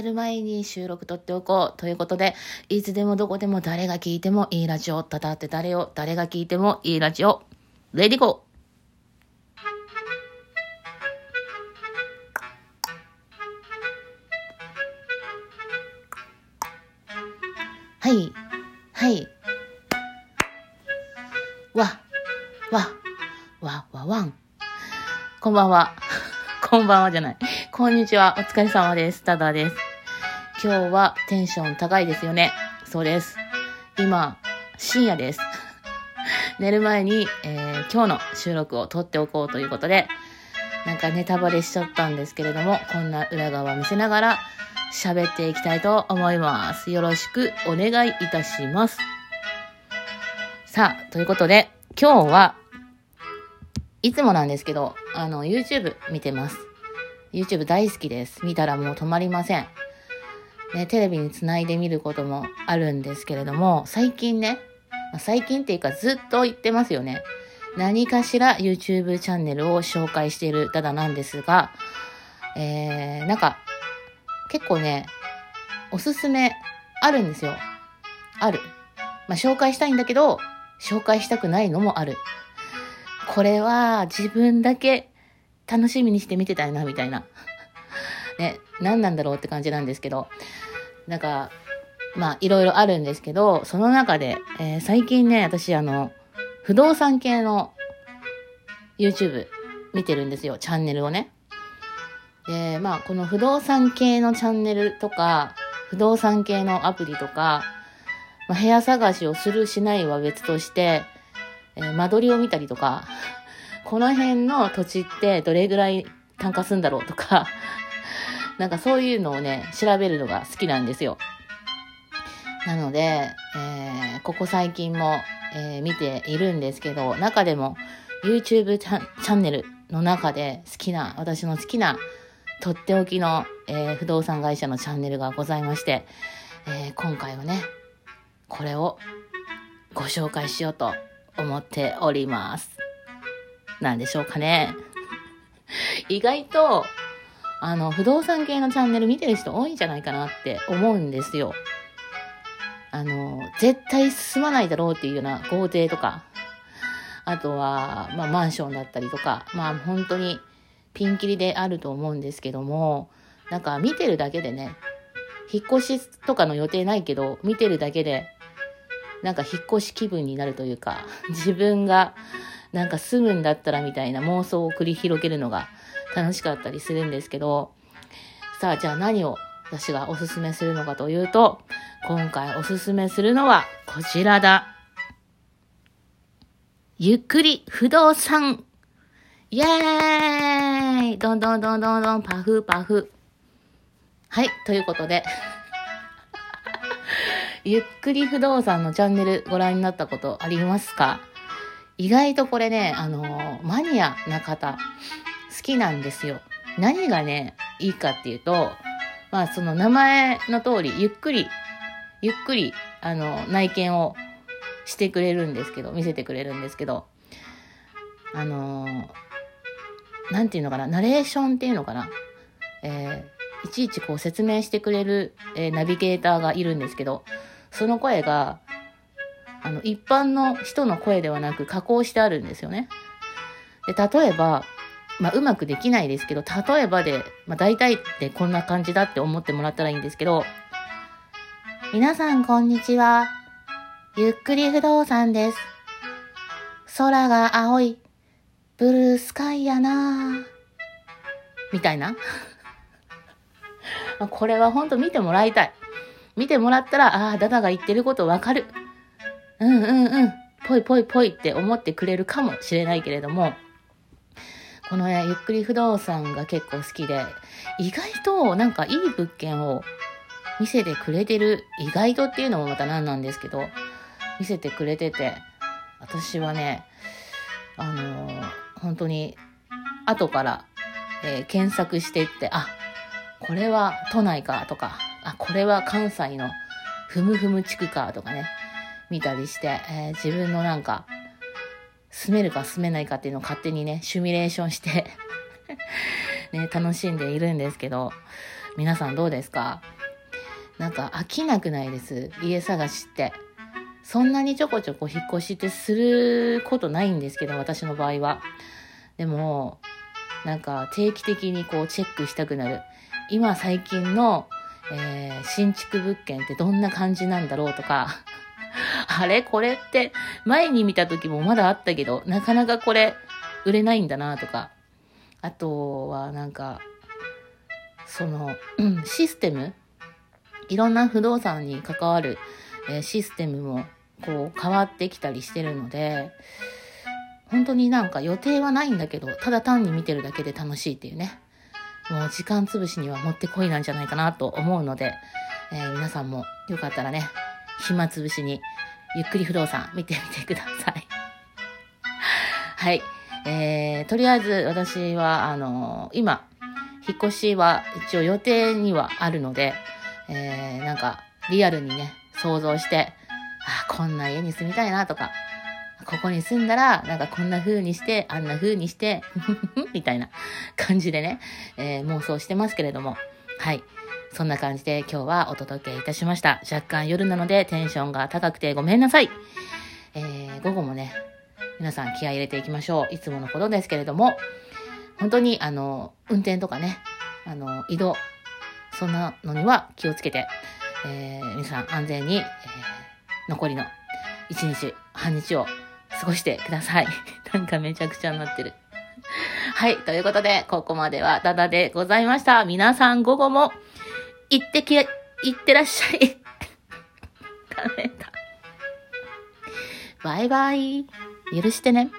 寝る前に収録撮っておこうということで、いつでもどこでも誰が聞いてもいいラジオ、ただって誰を、誰が聞いてもいいラジオ、レディゴーはい、はい。わ、わ、わ、わ、わん。こんばんは。こんばんはじゃない。こんにちは。お疲れ様です。ただです。今日はテンション高いですよね。そうです。今、深夜です。寝る前に、えー、今日の収録を撮っておこうということで、なんかネタバレしちゃったんですけれども、こんな裏側見せながら喋っていきたいと思います。よろしくお願いいたします。さあ、ということで、今日はいつもなんですけど、あの、YouTube 見てます。YouTube 大好きです。見たらもう止まりません。ね、テレビにつないで見ることもあるんですけれども、最近ね、最近っていうかずっと言ってますよね。何かしら YouTube チャンネルを紹介しているダダなんですが、えー、なんか、結構ね、おすすめあるんですよ。ある。まあ、紹介したいんだけど、紹介したくないのもある。これは自分だけ楽しみにして見てたいな、みたいな。ね、何なんだろうって感じなんですけど、なんか、まあ、いろいろあるんですけど、その中で、えー、最近ね、私、あの、不動産系の YouTube 見てるんですよ、チャンネルをね。で、まあ、この不動産系のチャンネルとか、不動産系のアプリとか、まあ、部屋探しをするしないは別として、えー、間取りを見たりとか、この辺の土地ってどれぐらい単価すんだろうとか、なんかそういうのをね、調べるのが好きなんですよ。なので、えー、ここ最近も、えー、見ているんですけど、中でも YouTube チャンネルの中で好きな、私の好きなとっておきの、えー、不動産会社のチャンネルがございまして、え今回はね、これをご紹介しようと思っております。なんでしょうかね。意外と、あの、不動産系のチャンネル見てる人多いんじゃないかなって思うんですよ。あの、絶対進まないだろうっていうような豪邸とか、あとは、まあ、マンションだったりとか、まあ、本当にピンキリであると思うんですけども、なんか見てるだけでね、引っ越しとかの予定ないけど、見てるだけで、なんか引っ越し気分になるというか、自分がなんか住むんだったらみたいな妄想を繰り広げるのが楽しかったりするんですけど、さあじゃあ何を私がおすすめするのかというと、今回おすすめするのはこちらだ。ゆっくり不動産。イェーイどんどんどんどんどんパフパフ。はい、ということで ゆっくり不動産のチャンネルご覧になったことありますか？意外とこれね、あのー、マニアな方、きなんですよ。何がね、いいかっていうと、まあその名前の通り、ゆっくり、ゆっくり、あの、内見をしてくれるんですけど、見せてくれるんですけど、あのー、なんていうのかな、ナレーションっていうのかな、えー、いちいちこう説明してくれる、えー、ナビゲーターがいるんですけど、その声が、あの、一般の人の声ではなく加工してあるんですよね。で、例えば、まあ、うまくできないですけど、例えばで、まあ、大体ってこんな感じだって思ってもらったらいいんですけど、皆さんこんにちは。ゆっくり不動産です。空が青い、ブルースカイやなみたいな。これはほんと見てもらいたい。見てもらったら、ああ、ダダが言ってることわかる。うんうんうん、ぽいぽいぽいって思ってくれるかもしれないけれども、このね、ゆっくり不動産が結構好きで、意外となんかいい物件を見せてくれてる、意外とっていうのもまた何なんですけど、見せてくれてて、私はね、あのー、本当に後から、えー、検索していって、あ、これは都内かとか、あ、これは関西のふむふむ地区かとかね、見たりして、えー、自分のなんか、住めるか住めないかっていうのを勝手にね、シミュレーションして ね、楽しんでいるんですけど、皆さんどうですか？なんか飽きなくないです家探しって。そんなにちょこちょこ引っ越しってすることないんですけど、私の場合は。でも、なんか定期的にこうチェックしたくなる。今最近の、えー、新築物件ってどんな感じなんだろうとか、あれ？これって前に見た時もまだあったけど、なかなかこれ売れないんだなとか。あとはなんか、その、うん、システム？いろんな不動産に関わる、え、システムもこう変わってきたりしてるので、本当になんか予定はないんだけど、ただ単に見てるだけで楽しいっていうね。もう時間潰しにはもってこいなんじゃないかなと思うので、えー、皆さんもよかったらね、暇つぶしにゆっくり不動産見てみてください。はい。えー、とりあえず私は、あのー、今、引っ越しは一応予定にはあるので、えー、なんか、リアルにね、想像して、あ、こんな家に住みたいなとか、ここに住んだら、なんかこんな風にして、あんな風にして、みたいな感じでね、えー、妄想してますけれども、はい。そんな感じで今日はお届けいたしました。若干夜なのでテンションが高くてごめんなさい。えー、午後もね、皆さん気合入れていきましょう。いつものことですけれども、本当にあの、運転とかね、あの、移動、そんなのには気をつけて、えー、皆さん安全に、えー、残りの一日、半日を過ごしてください。なんかめちゃくちゃになってる。はい。ということで、ここまではダダでございました。皆さん午後も行ってき、行ってらっしゃい。ダメだ。バイバイ。許してね。